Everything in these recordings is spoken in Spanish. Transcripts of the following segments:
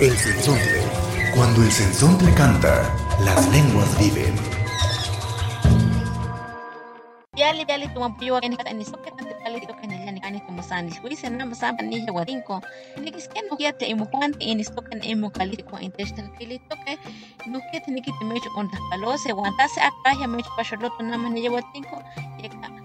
El sensontle. Cuando el sensontle canta, las lenguas viven. Yali yali tumapiwa kani kani soke tante pali to kani yani kani como sani huise na masaba ni ya warinko nikis que no yate imu kwante inis token imu kali ko intestal kili toke no que tiene que te mecho on palose guantase acá ya mecho pasholoto na mane ya watinko yeka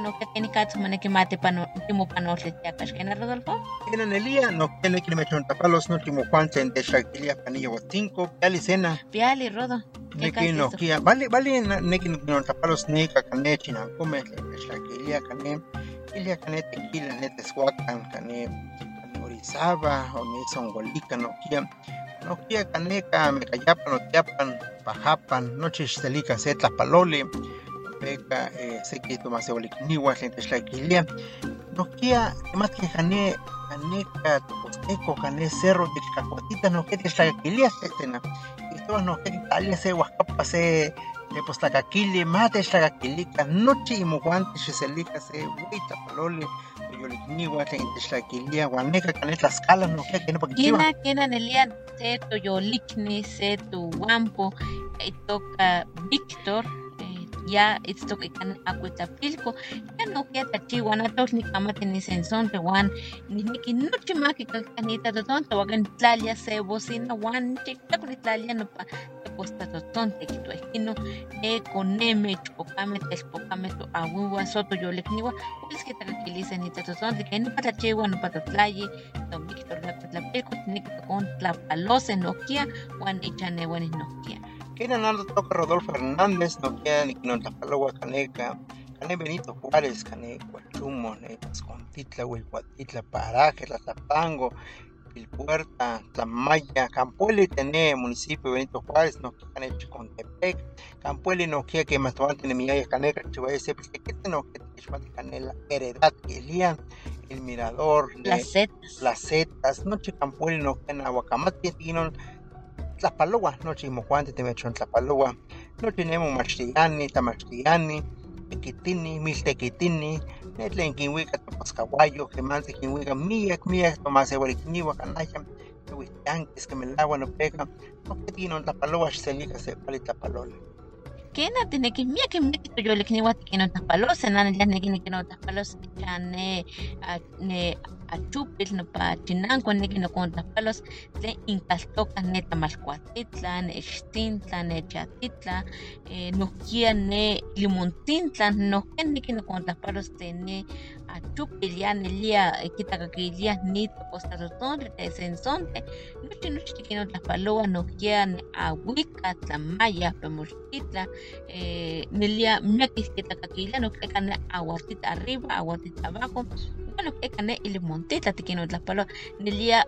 no que keni kata moneki mate pano timo panotle tiaka shkena Rodolfo Kena Nelia, no tiene que me tapalos no timo Juanse en Shakilia Panilla Huatinco, Yali Sena, piali rodo ¿qué Neki casi no? Kia, vale, vale, na- Neki no tapalos Neka Cane, China, Come, Shakilia Cane, Ilia Cane, Tequila, Netes Huacan, Cane, Cane Orizaba, o Nison Golika, no Kia, no Kia Caneca, Mecayapan, no Tiapan, Pajapan, Noches Celica, Setla Palole, Eh, Seki Tomás Eolikniwa, Gente Shakilia, no Kia, más que Cane, Caneca, Toposteco, Cane Cerro, de Cacuatita, no Kia, Shakilia, Setena, y todos no Kia, Italia, Se Huacapa, Se de Postacaquili, Mate, Xlacaquilica, Noche y Muguante, Xiselica, Se Huita, Palole, Yolikniwa, Tlaquilia, Guaneca, Canet, Tlaxcala, no Kia, que no porque kina kina nelia se tu yolikni se tu wampo e toca Víctor ya it's toca kan acuitapilco ya no que tachi wana tos ni kamate ni senson te wan ni niki noche ma que kanita to tonto wagan tlalia se bocina wan chikta con tlalia no pa te posta to tonte que tu esquino ne coneme chupocame te chupocame tu awiwa soto yolikniwa es que tranquilice ni te to tonte que no para chiwa no para tlaye la Cuatlapilco tiene que con Tlapalose Nokia, Juan Ichane Juan Que Nando toca Rodolfo Hernández, no Kia, ni no Tapalogua, Caneca, Cane Benito Juárez, Cane Huachumo, Escontitla, Huihuatitla, Paraje, Tlapango, Pilpuerta, Tlamaya, Campueli, Tené, municipio Benito Juárez, no Cane Chicontepec, Campueli, no Kia, que más tomante de Miyaya, Caneca, Chihuahua, Sepes, que que no que Chihuahua, Canela, Heredad, Elian, El Mirador, Las Le- setas. Placetas, Noche Campueli, no Quena, Aguacamate, Tinon, Tlapalogua, Noche Mojuante, Temechon, Tlapalogua, Noche Nemo, Machtiani, Tamachtiani, Tequitini, Miltequitini, Netlen, Quinhuica, Topascahuayo, Gemante, Quinhuica, Miak, Tomás Eguariquiniwa, Canaya, Huitanques, que me el agua no pega, no un Tlapalogua, Xelica, se pali Tlapalola. Kena tiene que mía que mía que tu yo le kini wat que no Tlapalose, nana ya ne kini que no Tlapalose, chane ne a chupil no pa chinanco ne kini con Tlapalos, le incaltoca ne Tamalcuatitla, ne Xtintla, ne Chatitla, eh, Nokia ne Limontintla, no que ne kini con Tlapalos ne a chupil ya ne lia kita kakilia ni posta totonte te sensonte, noche noche que no Tlapaloa, Nokia ne a Wicca, Tlamaya, Pemochtitla, eh, Nelia Miakis que tacaquila, no que cane aguatita arriba, aguatita abajo, bueno, que cane y limontita, te quiero las palabras, Nelia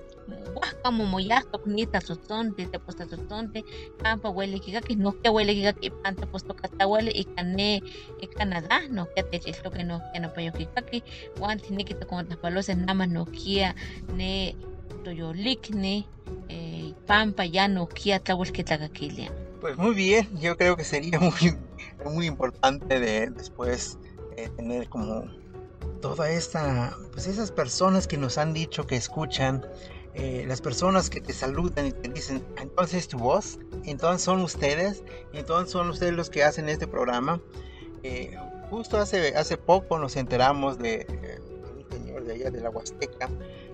Huasca momoyasto, nita sotonte, te posta sotonte, campa huele que no que huele que panta posto cata huele y cane y Canadá, no que te chisto que no que no payo tiene que te con las palabras nada más no ne toyolikne eh, pampa ya no kia tawel que tacaquilia. Pues muy bien, yo creo que sería muy, muy importante de después eh, tener como toda esta, pues esas personas que nos han dicho que escuchan, eh, las personas que te saludan y te dicen, entonces es tu voz, entonces son ustedes, entonces son ustedes los que hacen este programa. Eh, justo hace, hace poco nos enteramos de, eh, un señor de allá de la Huasteca, de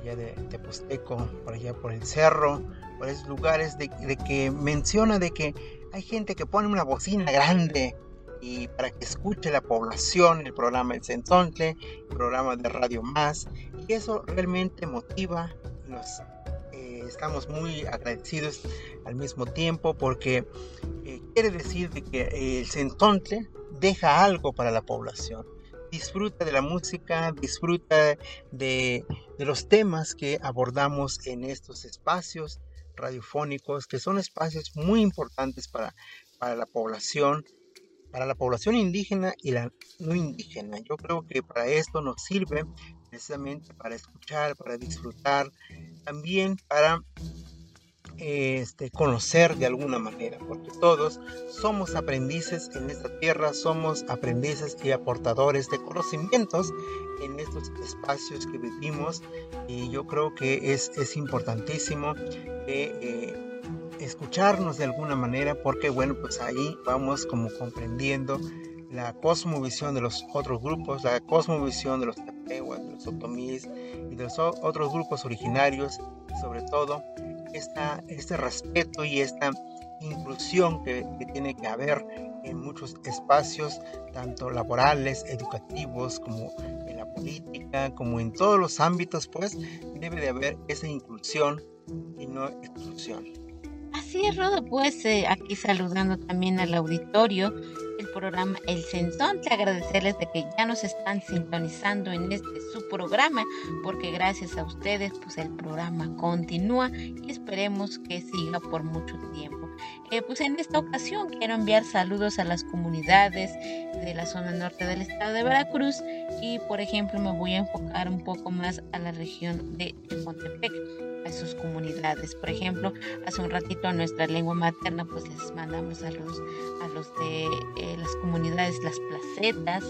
allá de Teposteco, por allá por el cerro, por esos lugares, de, de que menciona de que hay gente que pone una bocina grande y para que escuche la población el programa El Centontle, el programa de Radio Más, y eso realmente motiva, nos eh, estamos muy agradecidos al mismo tiempo porque eh, quiere decir de que el Centontle deja algo para la población. Disfruta de la música, disfruta de, de los temas que abordamos en estos espacios radiofónicos, que son espacios muy importantes para, para la población, para la población indígena y la no indígena. Yo creo que para esto nos sirve precisamente para escuchar, para disfrutar, también para este, conocer de alguna manera, porque todos somos aprendices en esta tierra, somos aprendices y aportadores de conocimientos en estos espacios que vivimos y yo creo que es, es importantísimo eh, escucharnos de alguna manera porque bueno pues ahí vamos como comprendiendo la cosmovisión de los otros grupos, la cosmovisión de los tepehuas, de los otomíes y de los otros grupos originarios, sobre todo esta, este respeto y esta inclusión que, que, tiene que haber en muchos espacios, tanto laborales, educativos, como en la política, como en todos los ámbitos, pues debe de haber esa inclusión y no exclusión. Así es, Rodo, pues eh, aquí saludando también al auditorio del programa El Sensón, te agradecerles de que ya nos están sintonizando en este su programa, porque gracias a ustedes pues el programa continúa y esperemos que siga por mucho tiempo. Eh, pues en esta ocasión quiero enviar saludos a las comunidades de la zona norte del estado de Veracruz y por ejemplo me voy a enfocar un poco más a la región de Montepec a sus comunidades. Por ejemplo, hace un ratito a nuestra lengua materna, pues les mandamos saludos a los de eh, las comunidades Las Placetas,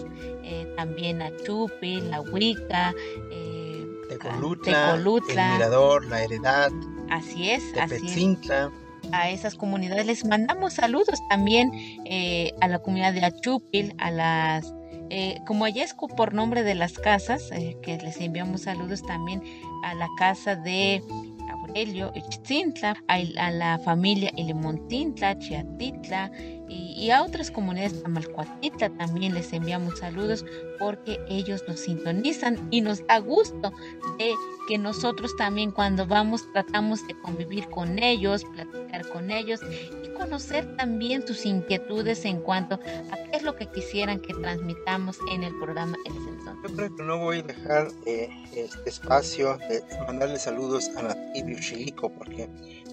eh, también a Chupi, La Huica, eh, Tecolutla, El Mirador, La Heredad. Así es, así es a esas comunidades les mandamos saludos también eh, a la comunidad de Achupil, a las eh, como Ayesco por nombre de las casas, eh, que les enviamos saludos también a la casa de Aurelio Itzintla, a, a, la familia Elemontintla, Chiatitla y, a otras comunidades Tamalcuatitla también les enviamos saludos porque ellos nos sintonizan y nos da gusto de que nosotros también cuando vamos tratamos de convivir con ellos, platicar con ellos y conocer también sus inquietudes en cuanto a qué es lo que quisieran que transmitamos en el programa El Sensor. Yo creo que no voy a dejar eh, este espacio de mandarle saludos a Nativio Chilico porque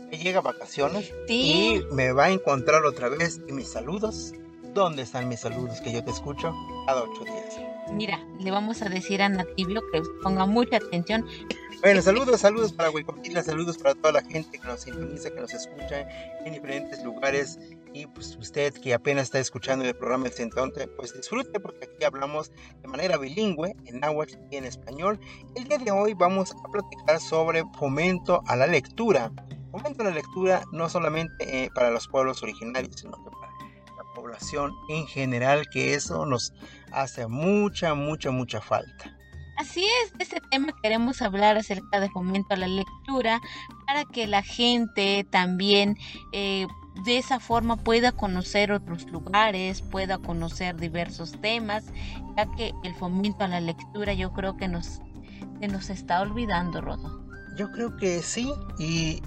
me llega vacaciones ¿Sí? y me va a encontrar otra vez y mis saludos. ¿Dónde están mis saludos que yo te escucho cada ocho días? Mira, le vamos a decir a Nativio que ponga mucha atención. Bueno, saludos, saludos para Huicopila, saludos para toda la gente que nos sintoniza, que nos escucha en diferentes lugares. Y pues usted que apenas está escuchando el programa El Centonte, pues disfrute porque aquí hablamos de manera bilingüe, en náhuatl y en español. El día de hoy vamos a platicar sobre fomento a la lectura. Fomento a la lectura no solamente eh, para los pueblos originarios, sino que para la población en general, que eso nos hace mucha, mucha, mucha falta. Así es, de este tema queremos hablar acerca de fomento a la lectura para que la gente también eh, de esa forma pueda conocer otros lugares, pueda conocer diversos temas, ya que el fomento a la lectura yo creo que nos, se nos está olvidando, Rodo. Yo creo que sí, y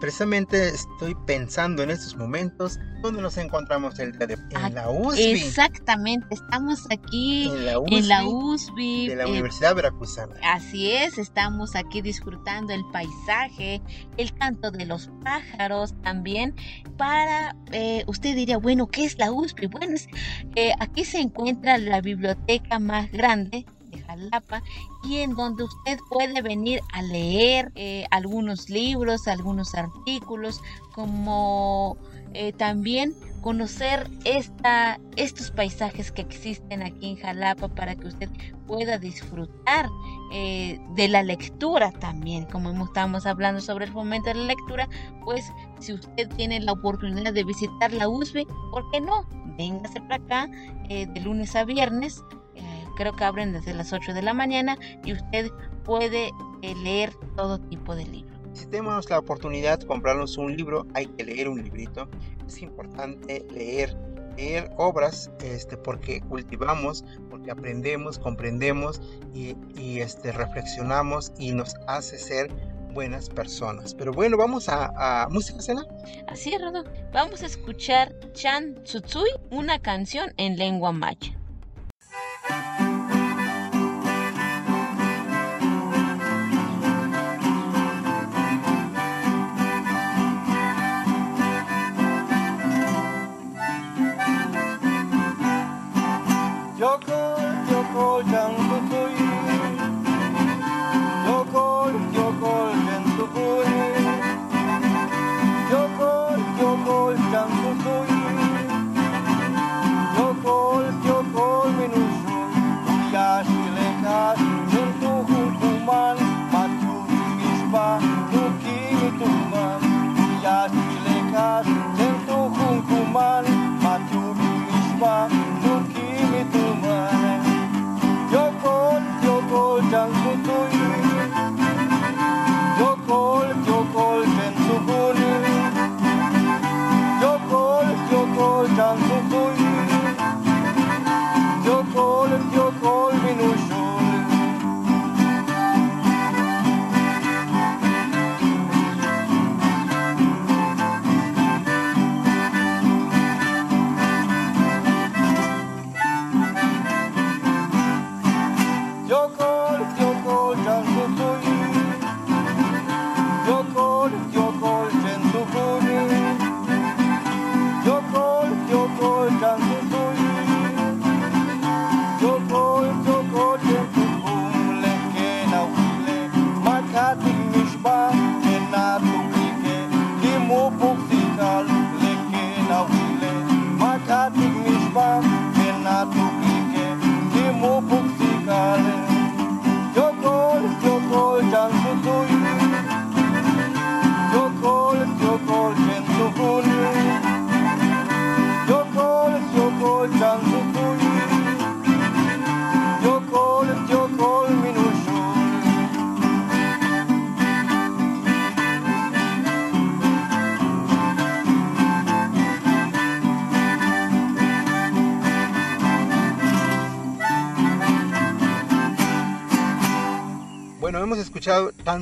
precisamente estoy pensando en estos momentos donde nos encontramos el día de en la USB. Exactamente, estamos aquí en la USB, en la USB de la eh, Universidad Veracruzana. Así es, estamos aquí disfrutando el paisaje, el canto de los pájaros también. Para eh, usted diría, bueno, ¿qué es la USB? Bueno, es, eh, aquí se encuentra la biblioteca más grande de Jalapa y en donde usted puede venir a leer eh, algunos libros, algunos artículos, como eh, también conocer esta, estos paisajes que existen aquí en Jalapa para que usted pueda disfrutar eh, de la lectura también. Como estamos hablando sobre el fomento de la lectura, pues si usted tiene la oportunidad de visitar la USB, ¿por qué no? Véngase para acá de lunes a viernes creo que abren desde las 8 de la mañana y usted puede eh, leer todo tipo de libros. Si tenemos la oportunidad de comprarnos un libro, hay que leer un librito. Es importante leer leer obras este, porque cultivamos, porque aprendemos, comprendemos y, y este, reflexionamos y nos hace ser buenas personas. Pero bueno, vamos a, a música cena. Así es, Rodo. Vamos a escuchar Chan Tsutsui, una canción en lengua maya.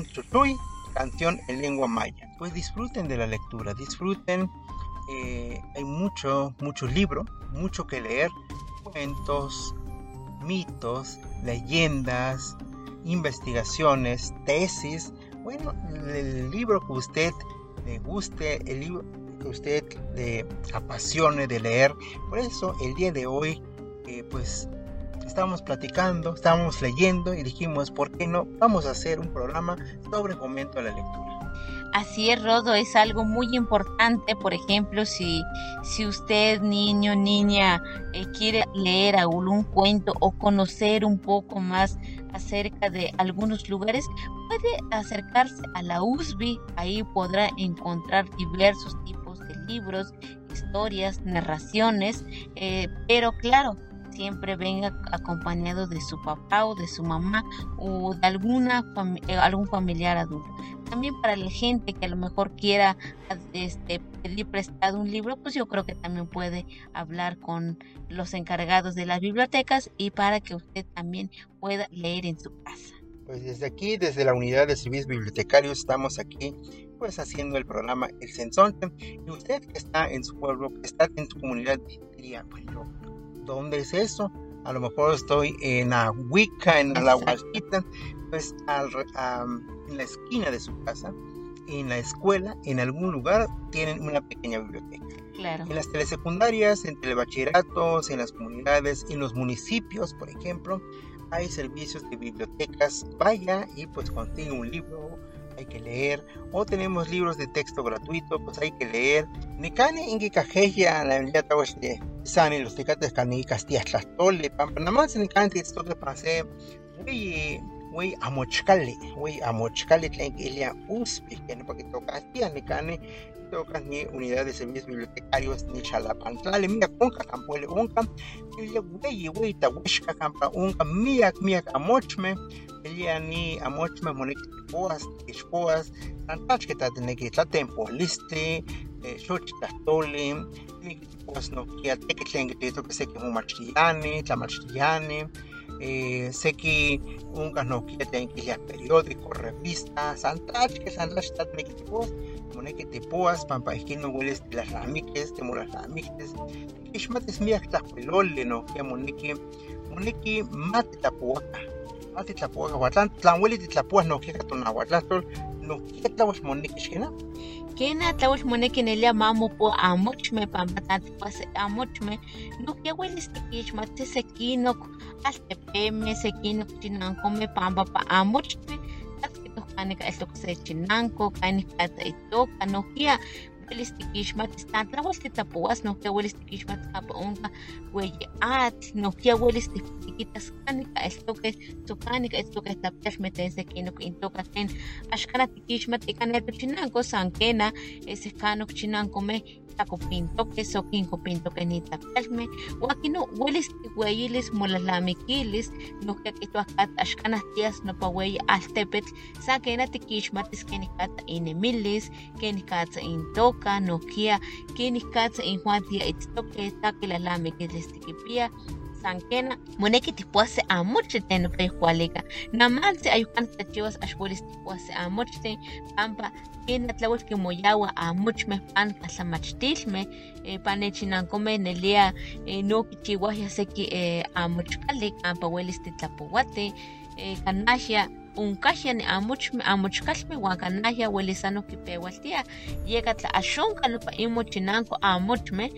Chutuy, canción en lengua maya. Pues disfruten de la lectura, disfruten. eh, hay mucho, mucho libro, mucho que leer. Cuentos, mitos, leyendas, investigaciones, tesis. Bueno, el libro que usted le guste, el libro que usted le apasione de leer. Por eso el día de hoy, eh, pues estábamos platicando, estábamos leyendo y dijimos, ¿por qué no? Vamos a hacer un programa sobre fomento a la lectura. Así es, Rodo, es algo muy importante. Por ejemplo, si, si usted, niño, niña, eh, quiere leer algún cuento o conocer un poco más acerca de algunos lugares, puede acercarse a la USB. Ahí podrá encontrar diversos tipos de libros, historias, narraciones, eh, pero claro, siempre venga acompañado de su papá o de su mamá o de alguna eh, algún familiar adulto. También para la gente que a lo mejor quiera este, pedir prestado un libro, pues yo creo que también puede hablar con los encargados de las bibliotecas y para que usted también pueda leer en su casa. Pues desde aquí, desde la unidad de servicios bibliotecarios, estamos aquí pues haciendo el programa El Sensonte. Y usted que está en su pueblo, que está en su comunidad, diría, bueno, ¿dónde es eso? A lo mejor estoy en Ahuica, en la. Huaxita, pues al en la esquina de su casa, en la escuela, en algún lugar, tienen una pequeña biblioteca. Claro. En las telesecundarias, en telebachilleratos, en las comunidades, en los municipios, por ejemplo, hay servicios de bibliotecas. Vaya y pues consigue un libro, hay que leer. O tenemos libros de texto gratuito, pues hay que leer. Nicane ingi cajeya la ya de sani los tecates cani castillas tlastole, pampa nada más nicane texto de pase. Wey, wey amochcale, wey amochcale tlen ilia uspi, que no porque toca castilla nicane tocas ni unidad de servicios bibliotecarios ni chalapantlale mira conca campuele unca ilia wey wey tawishka campa unca miak miak amochme. Ilia ni amochme moneki poas ishpoas tantach que tateneki tlatempolistli xochitlahtoli, pues no kia teki tlen kitito que seki momachtiyani, eh, seki unkah nokia tlen kiliah periódico, revista, san tlachki, san tlachki tatneki tipoas, moneki tipoas, pampa ihkin no uelis tilahlamiques, timolahlamiques, tikixmatis miak tlahkuiloli nokia moneki, moneki matitlapouakah, matitlapouakah, uan tlan tlan ueli titlapoas nokia katonauatlahtol, nokia tlauel moneki xkina, Kena tlauel moneki nelia mamo po amochme pampa tantipas amochme no que huelis tikixmati sekinok altepeme sekinok chinankome pampa pa amochme kanika esto se chinanko kanika itoka nokia huelis tikixmatis tan tlauel titlapoas nokia huelis tikixmatis kampa onka ueyi atl nokia huelis tikitas kanika estoke tzokanika estoke tlapyalme tlen sekinok intoka tlen axkana tikixmati ika netochinanko san kena sekano chinankomeh tlakopintoke sokinkopintoke nitlapyalmeh uan uelis tikueyilis molalamikilis nohkia kihtowa kat axkanah tias nopa ueyi altepetl san kena tikixmatis kenikatza inemilis kenikatza intoka nohkia kenikatza injuan tiaitztoke tlakilalamikilis tikipia san kena moneki tikpuas se amochtli tlen nopa yukualika namantzi ayukan tlachiwas axuelis tikpuas se amochtli pampa kena tlauel kimoyawa amochmeh pan katlamachtilmeh eh, pan nechinankomeh nelia eh, no kichiwahya seki eh, amochkali kampa uelis titlapouatih eh, kanahya onkahya ni amochmeh amochkalmeh uan kanahya uelis san okipewaltiah yeka tla axonka nopa inmochinanko amochmeh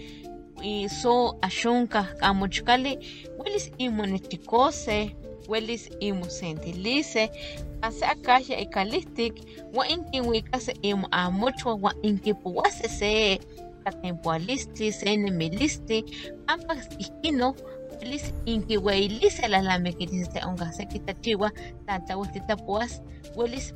so axonkah amochkali uelis inmonechikoseh uelis inmosentilise ase akahya ikalihtik uan inkinuikase inmoamochua uan inkipouase se tlatempoalistli se nemilistli pampa ihkino uelis inkiueilise lalamikilis onkah seki tlachiwa tlan tlauel titlapoas uelis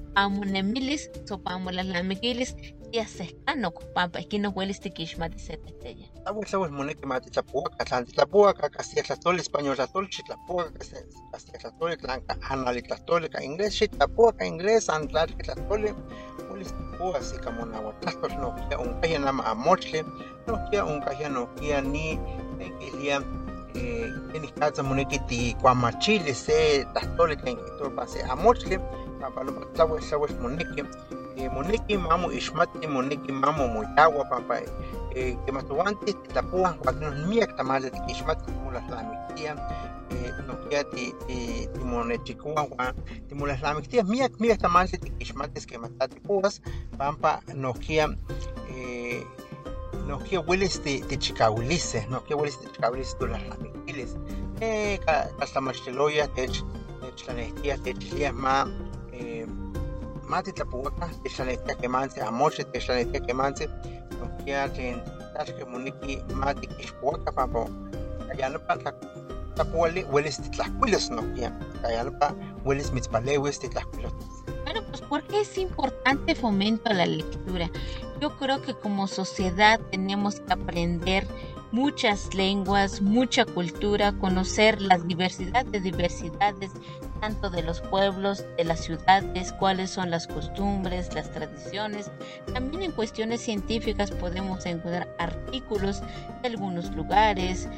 amonemilis so pamolalamikilis tiasehkanok pampa ihkino uelis tikixmatis se tehteya tlauel tlauel moneki ma titlapouaka, tlan titlapouaka castia tlahtoli, español tlahtoli, xitlapouaka castia tlahtoli, tlan ka anali tlahtoli, ka inglés, xitlapouaka inglés, san tlalki tlahtoli, uelis tipouas ika monauatlahtol, nohkia onkahya nama amochtli, nohkia onkahya nohkia ni tlen kilia eh, kenikatza moneki tikuamachilis se tlahtoli tlen kihtowa pa se amochtli, pampa nopa tlauel tlauel moneki, eh, moneki mamo ixmati, moneki mamo moyawa, pampa eh, kematowanti titlapoah uan miak tamali tikixmati timolahlamiktiah eh, nohkia ti- ti- timonechikoua uan timolahlamiktiah miak miak tamali tikixmatis kemah tla tipoas pampa nohkia eh, nohkia uelis ti- tichikauiliseh nohkia uelis tichikauilis tolahlamiktilis eh, ka- katlamachtiloyah tech techtlanehtiah techiliah ma eh, ma titlapouakah techtlanehtiah kemantzin amochtli techtlanehtiah kemantzin nohkia tlen tlachki moneki ma tikixpouaka pampa kayanopa tlapouali uelis titlahkuilos nohkia kayanopa uelis mitzpalewis titlahkuilotis Bueno, pues porque es importante fomento la lectura. Yo creo que como sociedad tenemos que aprender muchas lenguas, mucha cultura, conocer la diversidad de diversidades, tanto de los pueblos, de las ciudades, cuáles son las costumbres, las tradiciones. También en cuestiones científicas podemos encontrar artículos de algunos lugares,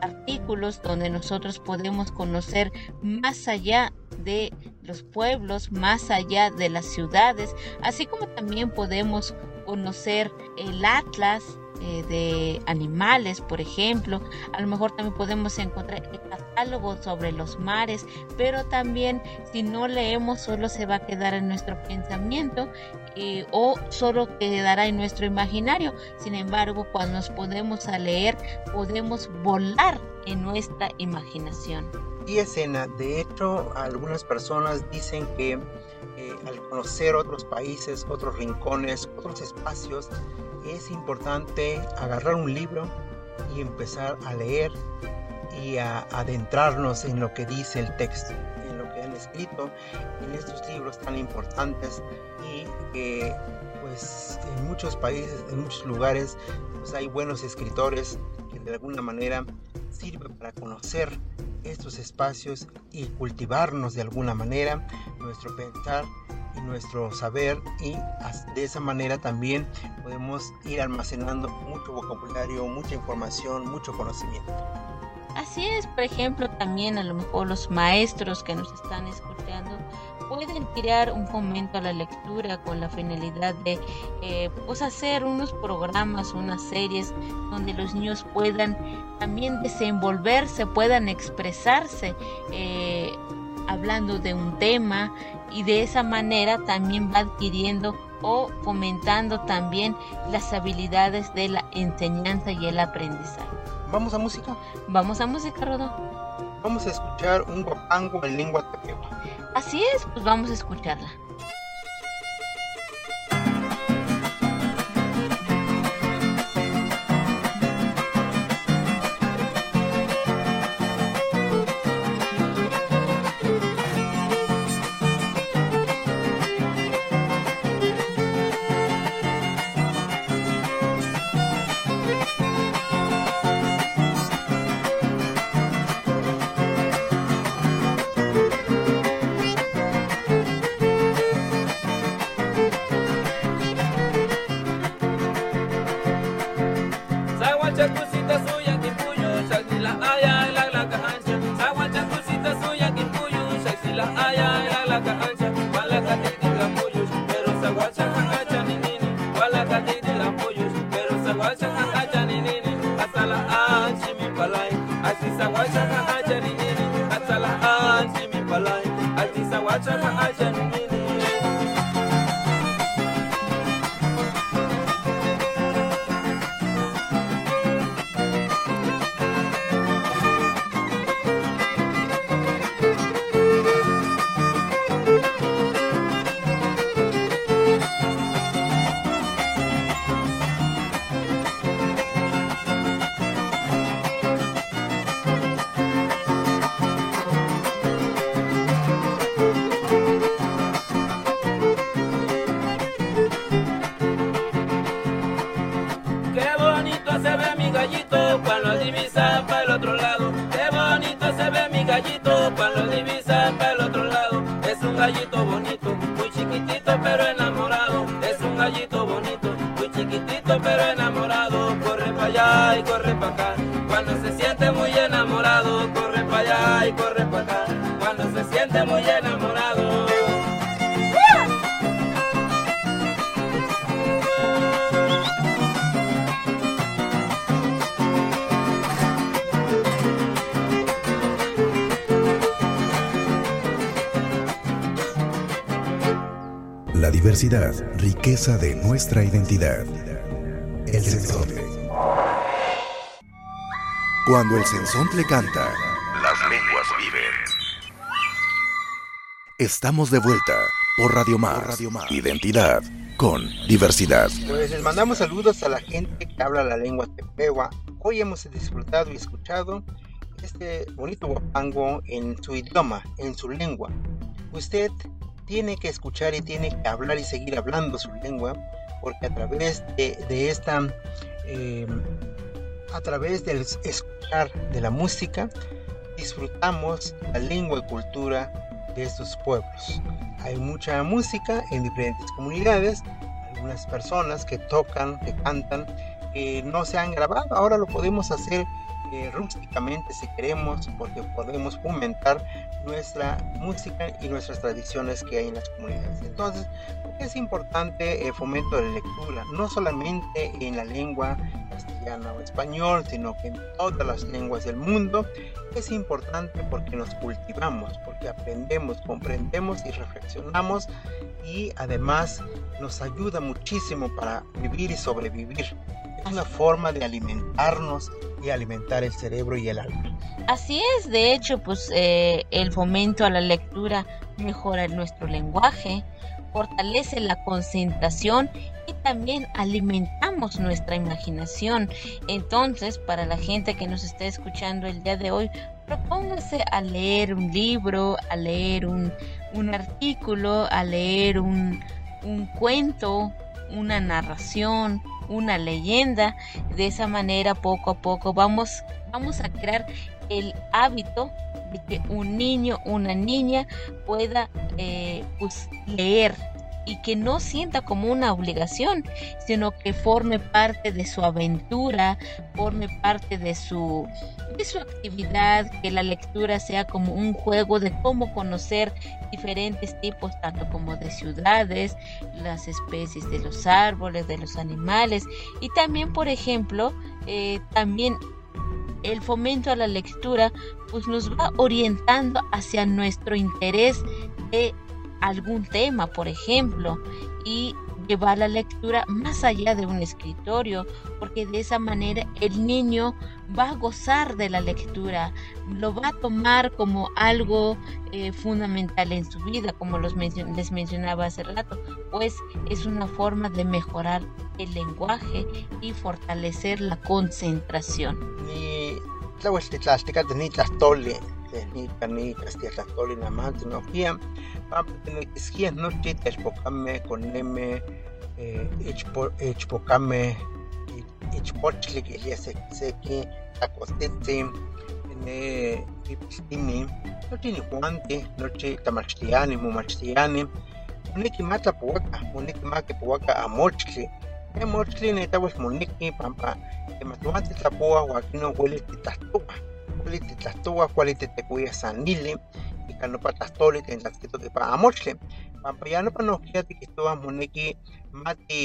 artículos donde nosotros podemos conocer más allá de los pueblos, más allá de las ciudades, así como también podemos conocer el atlas eh, de animales, por ejemplo, a lo mejor también podemos encontrar el catálogo sobre los mares, pero también si no leemos solo se va a quedar en nuestro pensamiento eh, o solo quedará en nuestro imaginario. Sin embargo, cuando nos podemos a leer, podemos volar en nuestra imaginación. Y escena, de hecho, algunas personas dicen que eh, al conocer otros países, otros rincones, otros espacios, es importante agarrar un libro y empezar a leer y a adentrarnos en lo que dice el texto, en lo que han escrito en estos libros tan importantes y que pues en muchos países, en muchos lugares, pues hay buenos escritores de alguna manera sirven para conocer estos espacios y cultivarnos de alguna manera nuestro pensar y nuestro saber y de esa manera también podemos ir almacenando mucho vocabulario, mucha información, mucho conocimiento. Así es, por ejemplo, también a lo mejor los maestros que nos están escuchando pueden crear un fomento a la lectura con la finalidad de eh, pues hacer unos programas, unas series donde los niños puedan también desenvolverse, puedan expresarse eh, hablando de un tema y de esa manera también va adquiriendo o fomentando también las habilidades de la enseñanza y el aprendizaje. ¿Vamos a música? Vamos a música, Rodo. Vamos a escuchar un guapango en lengua tepewa. Así es, pues vamos a escucharla. Riqueza de nuestra identidad. El sensontle. Cuando el sensontle canta, las lenguas viven. Estamos de vuelta por Radio Más. Identidad con diversidad. Pues les mandamos saludos a la gente que habla la lengua tepewa. Hoy hemos disfrutado y escuchado este bonito guapango en su idioma, en su lengua. Usted tiene que escuchar y tiene que hablar y seguir hablando su lengua, porque a través de, esta, eh, a través del escuchar de la música, disfrutamos la lengua y cultura de estos pueblos. Hay mucha música en diferentes comunidades, algunas personas que tocan, que cantan, que no se han grabado, ahora lo podemos hacer eh, rústicamente si queremos, porque podemos fomentar nuestra música y nuestras tradiciones que hay en las comunidades. Entonces, es importante el fomento de la lectura, no solamente en la lengua castellana o español, sino que en todas las lenguas del mundo. Es importante porque nos cultivamos, porque aprendemos, comprendemos y reflexionamos y además nos ayuda muchísimo para vivir y sobrevivir. Una forma de alimentarnos y alimentar el cerebro y el alma. Así es, de hecho, pues eh, el fomento a la lectura mejora nuestro lenguaje, fortalece la concentración y también alimentamos nuestra imaginación. Entonces, para la gente que nos está escuchando el día de hoy, propóngase a leer un libro, a leer un, un artículo, a leer un, un cuento, una narración, una leyenda. De esa manera, poco a poco, vamos, vamos a crear el hábito de que un niño, una niña pueda eh, pues, leer y que no sienta como una obligación, sino que forme parte de su aventura, forme parte de su, de su actividad, que la lectura sea como un juego de cómo conocer diferentes tipos, tanto como de ciudades, las especies de los árboles, de los animales, y también, por ejemplo, eh, también el fomento a la lectura pues nos va orientando hacia nuestro interés de algún tema, por ejemplo, y llevar la lectura más allá de un escritorio, porque de esa manera el niño va a gozar de la lectura, lo va a tomar como algo eh, fundamental en su vida, como los les mencionaba hace rato, pues es una forma de mejorar el lenguaje y fortalecer la concentración. Ni tlahueltitlastecah ni tlahtoli, ni cani tlahtoli namán tecnología, pampa tinequisquia nochi telpocameh connemeh ichpocameh ichpochtli quilia seki tlacostitzin ne ipiltimih nochi nihuantih nochi tlamachtiani momachtiani moneki ma tlapouakah moneki ma kipouakah amochtli ne mochtli netauel moneki pampa quemah toantih tlapouah uan kinon uelis titlahtowah kuali titlahtowah kuali titekuiah san nili ika nopa tlahtoli tlen tlahtzitoh ipan amochtli pampa ya nopa nohkia tikihtowa moneki ma ti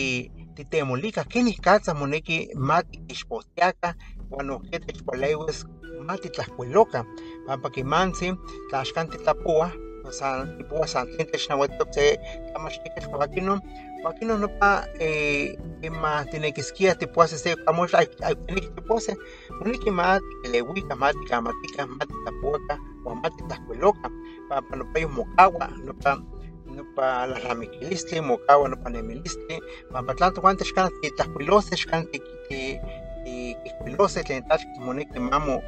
titemolika kenih moneki ma tikixpohtiakah uan nohkia techpaleuis ma titlahkuilokah pampa kemantzin tla axkan titlapowah san kipowah san tlen technauatok se tlamachtiketl uan kinon uan kinon nopa kemah tinekiskia tipowasis se amochtli ayutineki tipowasis moneki ma tikeleuikah ma tikamatikah ma titlapowakah uan ma titlahkuilokah pampa nopayoh mokawa nopa nopa lahlamiquilistli mokawa nopa nemilistli pampa tlan tokuanti axkan titlahkuiloseh axkan tikihkuiloseh tlen tlachki moneki mamo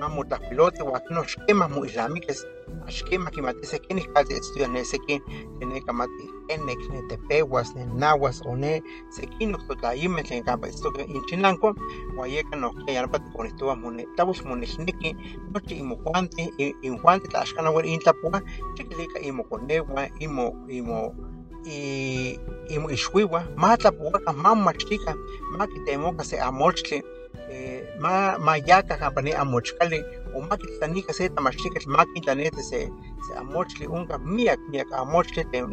mamotlahkuiloti uan kinon xkemah moilnamiquis axkemah kimatiseh kenih kaltiitztoyah ne seki tenekamatih kenek netepeuas nenahuas o ne sekinok totlaimeh tlen kampa itztokeh inchinanko uan yeka nohkia ya nopa tikonihtowa tlauel monilneki nochi inmokuantih injuantih tla axkan nauel intlapowah xikilika inmokoneuan inmo inmo inmoixuiuan ma tlapowakah ma momachtikah ma kitemokah se amochtli ma mayakah kampa ne amochkali o ma kitlanikah se tlamachtiketl ma kintlaneti se se amochtli onka miak miak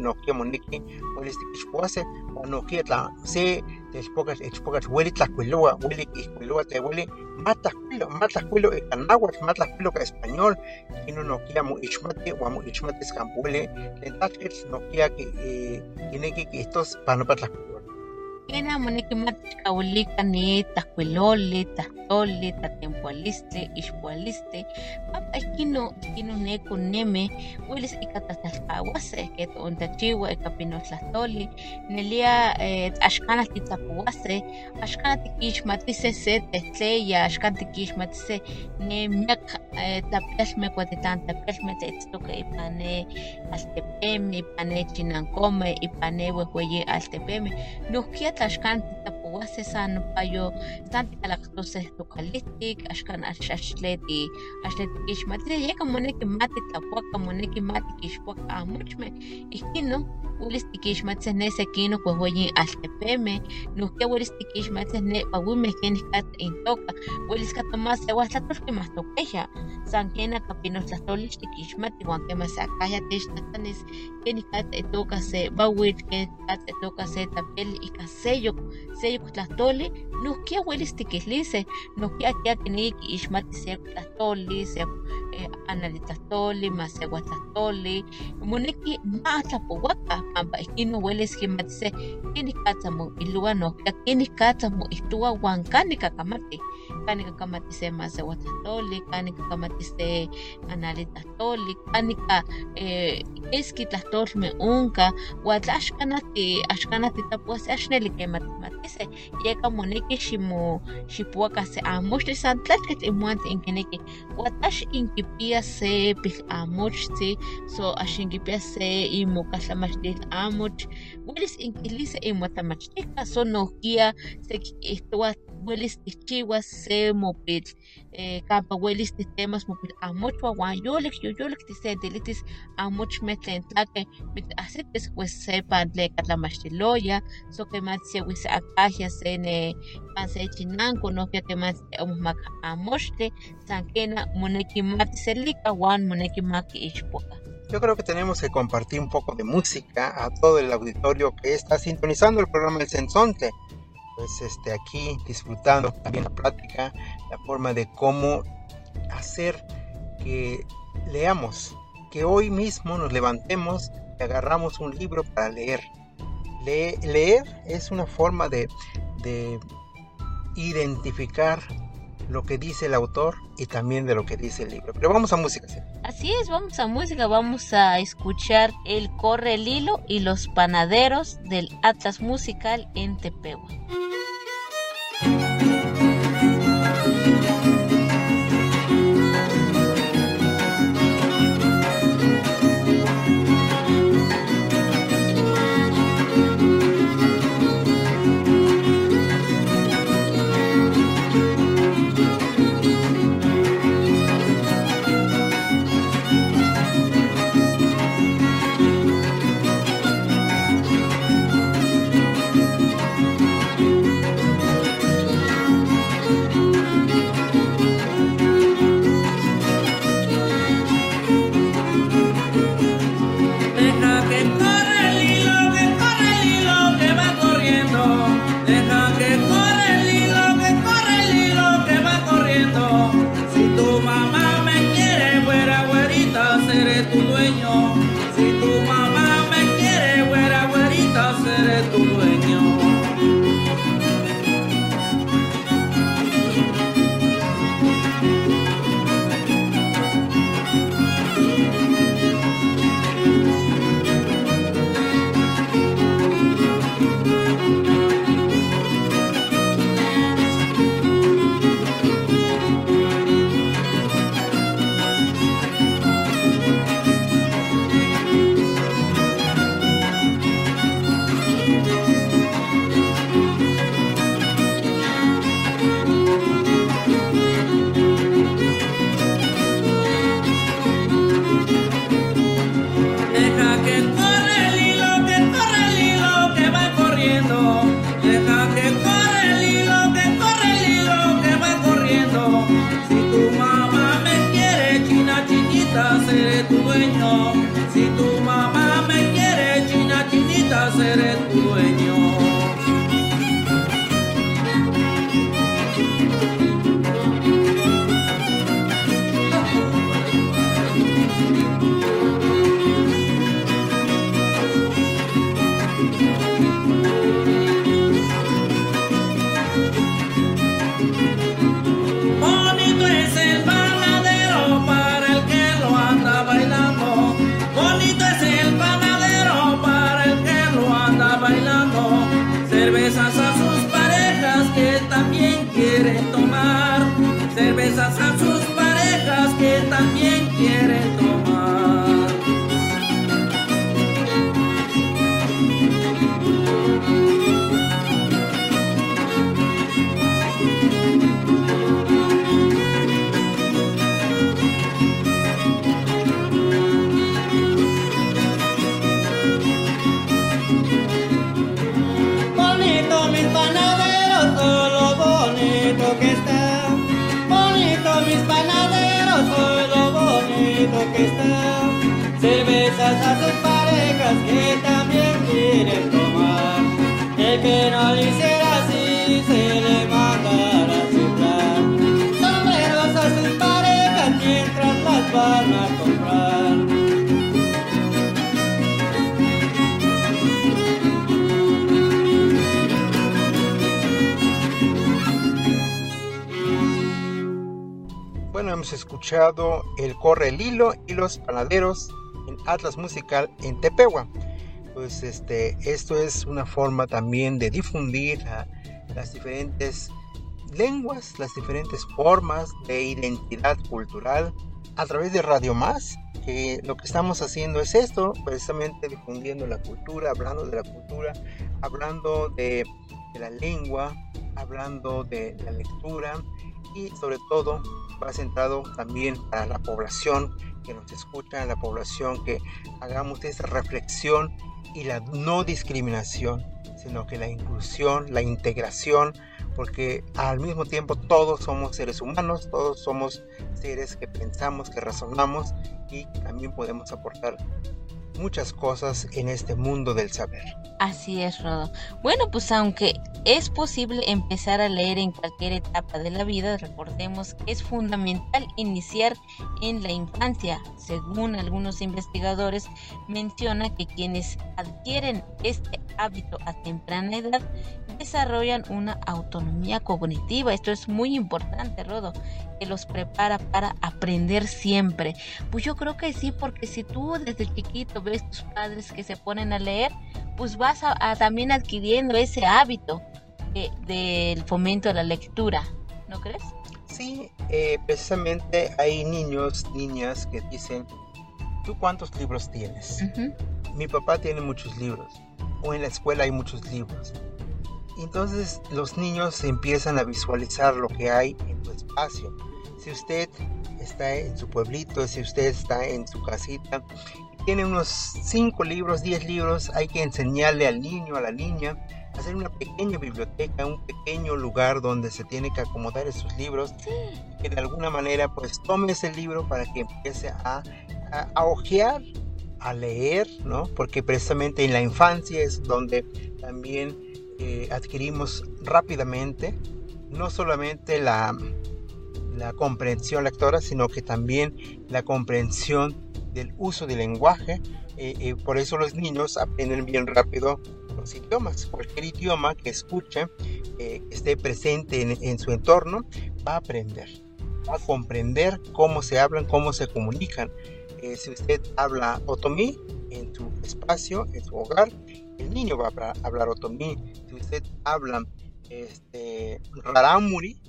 nohkia moneki uelis tikixpowaseh uan nohkia tla se telpokatl ichpokatl ueli tlahkuilowa ueli kihkuilowa tlen ueli ma tlahkuilo ma tlahkuilo ika náhuatl ma tlahkuilo ika español inon nohkia moixmati uan moixmatis kampa ueli tlen tlachkitl nohkia kineki kihtos pan nopa tlahkuilowah είναι αμονεκματικά ολίγα νέα τα κυλώνει τα στόλι τα τεμπωλιστείς πωλιστείς απ' αυτήν την ουνέ κονέμε ουλιστικά τα καλυφώσε και τον ταχιώ εκαπεινώσα τολι ναι λία ασχολητι τα πουάσε ασχολητικής ματιςε σε τες τελια ασχολητικής ματιςε ναι με τα πλέσμε κοντινά τα πλέσμε τετστοκειπανε αστεπέμ νιπανε χινανκόμ تاشکند تا tla axkan titapouaseh san nopayo san tikalakhtoseh tokalihtik axkan axaxtleti axtle tikixmatilia yeka moneki ma titlapouaka moneki ma tikixpouaka amochmeh ihkin no uelis tikixmatiseh ne sekinok wehweyin altepemeh nohkia uelis tikixmatiseh ne pawimeh kenih kateh intoka uelis katoma sewah tlatolki mahtokehya san ken aka pinotlahtoli tikixmati uan kemah sa akahya techtlahtlanis kenih kateh itoka se bawitl kenih kateh itoka se tlapeli ika seyok seyok tlahtoli nohkia uelis tikihliseh nohkia kia kineki kiixmati se tlahtoli se analitlahtoli ma sewatlahtoli moneki ma tlapouakah pampa ihkin uelis kimatiseh kenih katza moilowa nohkia kenih katza moihtowa uan kanih kakamati kani kakamatise masehuatlahtolik kani kakamatise analitlahtolik kanika eh, kiski tlahtolmeh onka ua tla axkanati axkanati tapuasi axneli kematmatise yeka moneki ximo xipuaka se amochtli san tlachkitl imuantli inkineki ua tla inkipia se pilhamochtzi so axinkipia se imokatlamachtil amoch welis inkilise imotamachtika so nohkia sekihtowa welis tichiwas se mopil eh, campa welis titemas mopil amuch wawan yolik yoyolik tisentilitis amuch metlen tlake mit asitis pues sepan tle katlamaxtiloya so que matsia wis akajia se ne pan se chinanko no que te mat amumak amoxtle sankena moneki mati selika wan moneki maki ixpoka Yo creo que tenemos que compartir un poco de música a todo el auditorio que está sintonizando el programa El Sensonte. Pues este, aquí disfrutando también la plática, la forma de cómo hacer que leamos, que hoy mismo nos levantemos y agarramos un libro para leer. Le- leer es una forma de, de identificar lo que dice el autor y también de lo que dice el libro. Pero vamos a música. ¿sí? Así es, vamos a música, vamos a escuchar El Corre el Hilo y los Panaderos del Atlas Musical en Tepehua. Hemos escuchado El Corre el Hilo y los Panaderos en Atlas Musical en Tepehua. Pues este, esto es una forma también de difundir las diferentes lenguas, las diferentes formas de identidad cultural a través de Radio Más, que lo que estamos haciendo es esto, precisamente difundiendo la cultura, hablando de la cultura, hablando de la lengua, hablando de la lectura y sobre todo va centrado también para la población que nos escucha, la población que hagamos esa reflexión y la no discriminación, sino que la inclusión, la integración, porque al mismo tiempo todos somos seres humanos, todos somos seres que pensamos, que razonamos y también podemos aportar muchas cosas en este mundo del saber. Así es, Rodo. Bueno, pues aunque es posible empezar a leer en cualquier etapa de la vida, recordemos que es fundamental iniciar en la infancia. Según algunos investigadores, menciona que quienes adquieren este hábito a temprana edad desarrollan una autonomía cognitiva. Esto es muy importante, Rodo, que los prepara para aprender siempre. Pues yo creo que sí, porque si tú desde chiquito ves tus padres que se ponen a leer, pues vas a, a también adquiriendo ese hábito de- del fomento de la lectura, ¿no crees? Sí, eh, precisamente hay niños, niñas que dicen, ¿tú cuántos libros tienes? Ujú. Mi papá tiene muchos libros, o en la escuela hay muchos libros. Entonces los niños empiezan a visualizar lo que hay en tu espacio. Si usted está en su pueblito, si usted está en su casita, tiene unos 5 libros, 10 libros, hay que enseñarle al niño, a la niña, hacer una pequeña biblioteca, un pequeño lugar donde se tiene que acomodar esos libros que de alguna manera pues tome ese libro para que empiece a, a, a ojear, a leer, ¿no? Porque precisamente en la infancia es donde también eh, adquirimos rápidamente no solamente la, la comprensión lectora, sino que también la comprensión del uso del lenguaje. eh, eh, por eso los niños aprenden bien rápido los idiomas. Cualquier idioma que escuche, eh, que esté presente en, su entorno, va a aprender a comprender cómo se hablan, cómo se comunican. Eh, si usted habla otomí en su espacio, en su hogar, el niño va a hablar, otomí. Si usted habla este, rarámuri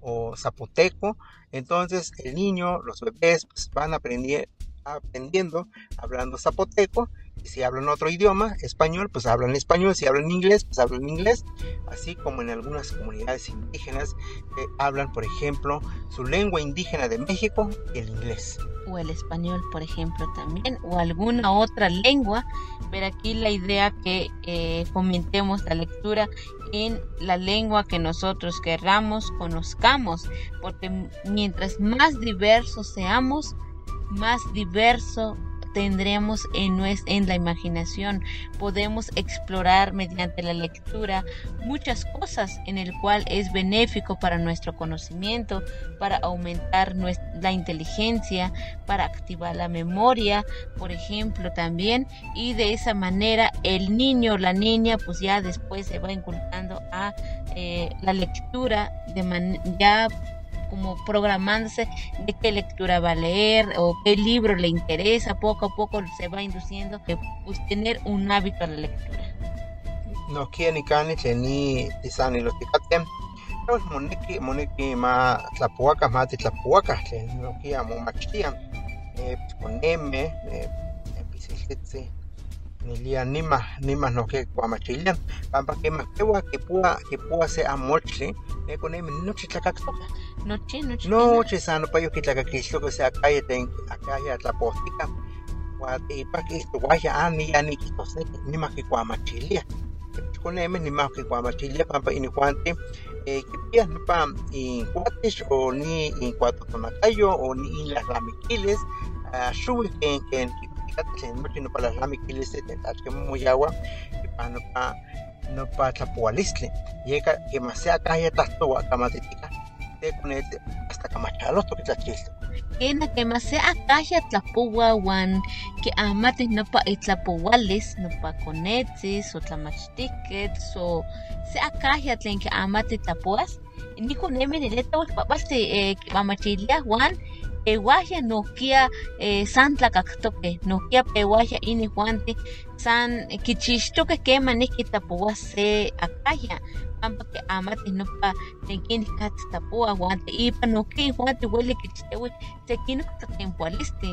o zapoteco, entonces el niño, los bebés pues, van aprendiendo, aprendiendo hablando zapoteco. Y si hablan otro idioma, español, pues hablan español. Si hablan inglés, pues hablan inglés. Así como en algunas comunidades indígenas que hablan, por ejemplo, su lengua indígena de México, el inglés. o el español, por ejemplo, también, o alguna otra lengua, pero aquí la idea que eh, fomentemos la lectura en la lengua que nosotros querramos, conozcamos, porque mientras más diversos seamos, más diverso tendremos en, nues- en la imaginación. Podemos explorar mediante la lectura muchas cosas en el cual es benéfico para nuestro conocimiento, para aumentar la inteligencia, para activar la memoria, por ejemplo, también. Y de esa manera el niño o la niña pues ya después se va inculcando a eh, la lectura de man- ya como programándose de qué lectura va a leer o qué libro le interesa, poco a poco se va induciendo que pues tener un hábito a la lectura. No quiere ni ni los. Pues moneki, moneki tlapuacas, ma titlapuacas, no quiera mo machtian. Nilia nima, nima no que cuamachilian. Pampa que más que que pueda, que pueda ser amochli, eh, poneme noche tlacactoca. Noche, noche. No, chisano pa yo que que sea calle ten acá ya la postica. Guati pa que esto guaya ani ani kito se ni más que cuamachilia. Con M ni más que cuamachilia pampa ini cuante eh que pia no pa in cuates o ni in cuatro tonacayo o ni las lamiquiles a shubi que que fíjate no no para de tentar que muy agua y pa no pa no pa tlapualistle llega que más sea calle tasto camatetica te ponete hasta camachalo to que tlachilto Kena que más sea akaya tlapuawan, que amate no pa itlapuales, no pa conetzis, o tlamachtiquets, o sea akaya tlen que amate tlapuas. Ni con neme ni leta was papas te Juan, e guaya no kia eh, san tlacactoque, no kia peguaya ini Juante, san kichixtoque que maniki tapuas se akaya. Pampa que amate no pa tekin kat tapua guante ipa no ki guante huele que chitewe se kino tempoaliste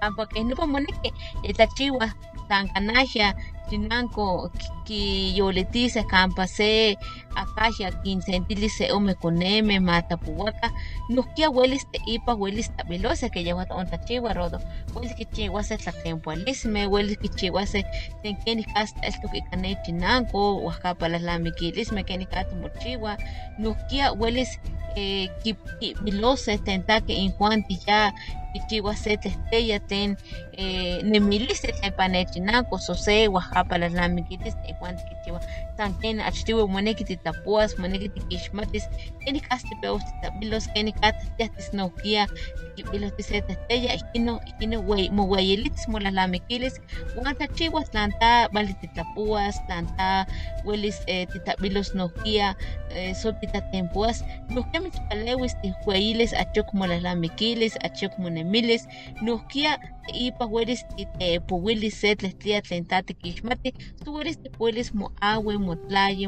pampa que no pomone que esta chiwa tan canalla chinanco ki yoletice campa se akaja quincentilis se ome coneme mata puwaka nuskia huelis te ipa huelis tabilosa que lleva onta chiwa rodo. Huelis que chiwa se tlatempualisme huelis que chiwa se tenkeni hasta esto que cane chinanco huajapa las lamiquilisme que ni cato mochiwa nuskia huelis eh, ki, ki bilose tentake in juanti ya kichiwa se testella ten eh, nemilis te panechinanco so se kapalan namin kitis eh, na ikwant kitiwa. Tanken achtiwe moneki titapuas moneki tikixmatis keni kasti peus titabilos keni kata tiahtis nokia tikibilos tise testella ikino ikino wey moweyelitis molalamikilis wan tachiwas tlanta bali titlapuas tlanta welis eh, titabilos nokia eh, so titatempuas nohkia mitzpalewis tijueyilis achok molalamikilis achok monemilis nohkia ipa welis titepuwilis se tlehtlia tlen ta tikixmati so welis tipuelis moawe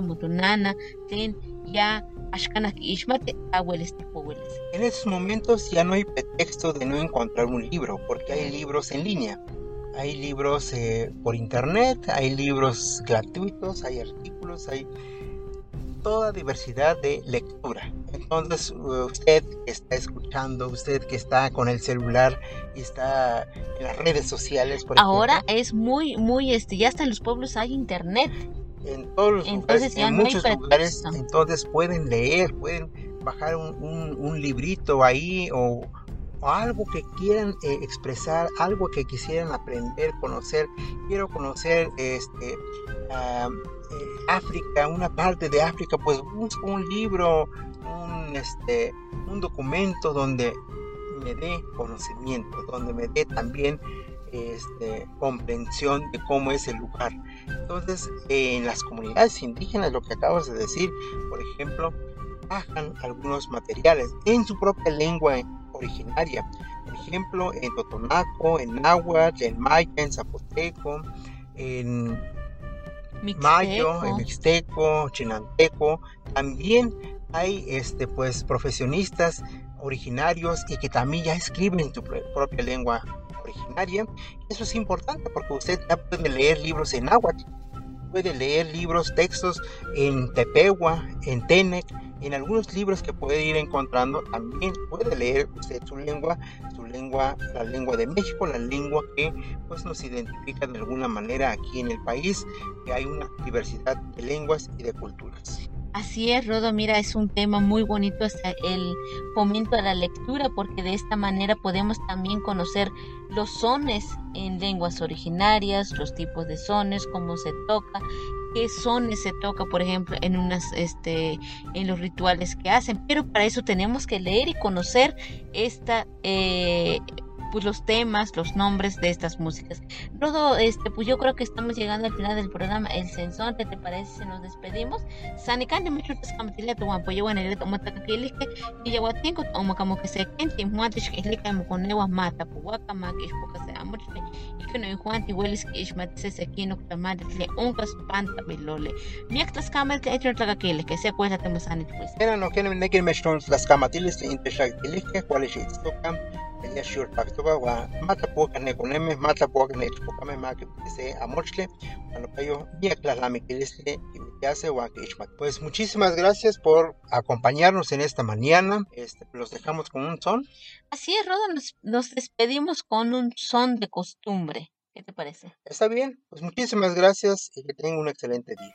motonana tlen ya tipuwilis En estos momentos ya no hay pretexto de no encontrar un libro, porque hay libros en línea. Hay libros eh, por internet, hay libros gratuitos, hay artículos, hay toda diversidad de lectura. Entonces, uh, usted que está escuchando, usted que está con el celular y está en las redes sociales, por ahora ejemplo, es muy muy este ya hasta en los pueblos hay internet en todos los Entonces lugares, en no muchos lugares, entonces pueden leer, pueden bajar un, un- un librito ahí o, o algo que quieran eh, expresar, algo que quisieran aprender, conocer. Quiero conocer este eh, África, una parte de África, pues busco un libro, un este un documento donde me dé conocimiento, donde me dé también este, comprensión de cómo es el lugar. Entonces, en las comunidades indígenas, lo que acabas de decir, por ejemplo, bajan algunos materiales en su propia lengua originaria. Por ejemplo, en Totonaco, en Náhuatl, en Maya, en Zapoteco, en Mayo, en Mixteco. Chinanteco. También hay este, pues, profesionistas originarios y que también ya escriben en su pro- propia lengua Eso es importante porque usted ya puede leer libros en náhuatl, puede leer libros, textos en Tepehua, en Tenec, en algunos libros que puede ir encontrando. También puede leer usted su lengua, su lengua, la lengua de México, la lengua que pues nos identifica de alguna manera aquí en el país, que hay una diversidad de lenguas y de culturas. Así es, Rodo, mira, es un tema muy bonito hasta el fomento a la lectura, porque de esta manera podemos también conocer los sones en lenguas originarias, los tipos de sones, cómo se toca, qué sones se toca, por ejemplo, en unas, este, en los rituales que hacen. Pero para eso tenemos que leer y conocer esta, eh, pues los temas, los nombres de estas músicas. Rodo, este, pues yo creo que estamos llegando al final del programa El Sensonte, ¿te parece si nos despedimos? Se kenti muantes ke ile ka mo konewa mata po waka ma ke ko se amot le ikono i juanti welis ke ismat se se kino ka madre le onkas panta bilole miaktas kamal ke etro tlaga kile ke se cuesta te masani Era no que ne que me son las camatiles intexactiles cuáles es tocan ya sure pactoba wa mata poca ne coneme mata poca ne poca me ma que se amorchle cuando payo ya claslamiquiles le y hace. Pues muchísimas gracias por acompañarnos en esta mañana. Este, los dejamos con un son. así es Rodo nos, nos despedimos con un son de costumbre ¿qué te parece? Está bien, pues muchísimas gracias y que tengan un excelente día.